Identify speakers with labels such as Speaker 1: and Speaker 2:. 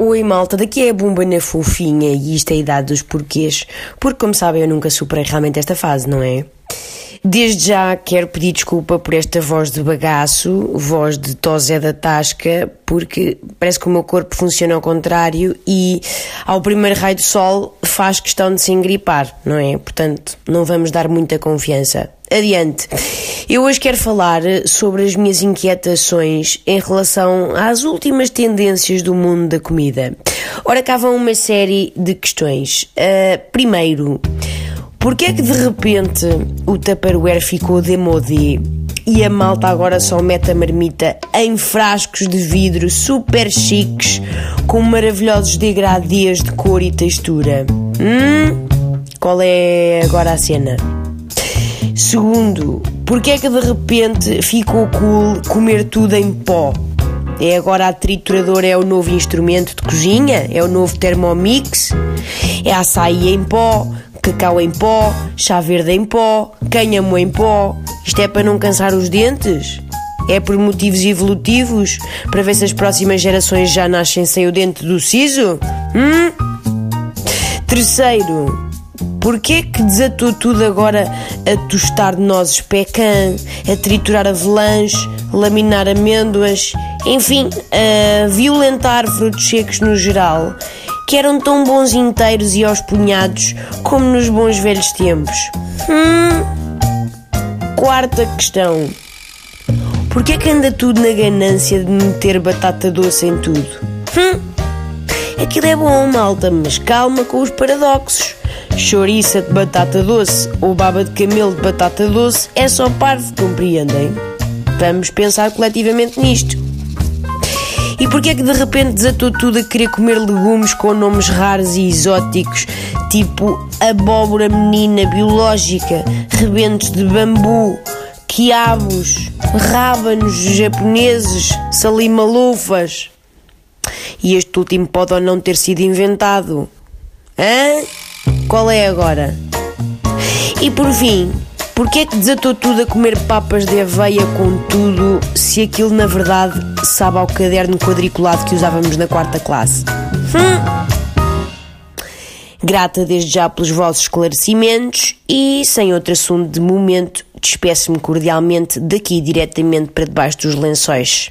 Speaker 1: Oi malta, daqui é a Bumba na fofinha e isto é a idade dos porquês, porque como sabem eu nunca superei realmente esta fase, não é? Desde já quero pedir desculpa por esta voz de bagaço, voz de tosé da tasca, porque parece que o meu corpo funciona ao contrário e ao primeiro raio do sol faz questão de se engripar, não é? Portanto, não vamos dar muita confiança. Adiante. Eu hoje quero falar sobre as minhas inquietações em relação às últimas tendências do mundo da comida. Ora, cá vão uma série de questões. Uh, primeiro, Porquê é que de repente o Tupperware ficou demodé e a malta agora só mete a marmita em frascos de vidro super chiques com maravilhosos degradês de cor e textura? Hum? Qual é agora a cena? Segundo, porquê é que de repente ficou cool comer tudo em pó? É agora a trituradora é o novo instrumento de cozinha? É o novo Thermomix? É açaí em pó? cacau em pó, chá verde em pó, cânhamo em pó. Isto é para não cansar os dentes? É por motivos evolutivos? Para ver se as próximas gerações já nascem sem o dente do siso? Hum? Terceiro, porquê que desatou tudo agora a tostar nozes pecan, a triturar avelãs, laminar amêndoas, enfim, a violentar frutos secos no geral? que eram tão bons inteiros e aos punhados como nos bons velhos tempos. Hum. Quarta questão. Porquê é que anda tudo na ganância de meter batata doce em tudo? Hum. Aquilo é bom, malta, mas calma com os paradoxos. Chouriça de batata doce ou baba de camelo de batata doce é só parvo, compreendem? Vamos pensar coletivamente nisto. E porquê é que de repente desatou tudo a querer comer legumes com nomes raros e exóticos, tipo abóbora menina biológica, rebentos de bambu, quiabos, rábanos japoneses, salimalufas? E este último pode ou não ter sido inventado. Hã? Qual é agora? E por fim, Porquê é que desatou tudo a comer papas de aveia com tudo, se aquilo na verdade sabe ao caderno quadriculado que usávamos na quarta classe? Hum. Grata desde já pelos vossos esclarecimentos e, sem outro assunto de momento, despeço-me cordialmente daqui diretamente para debaixo dos lençóis.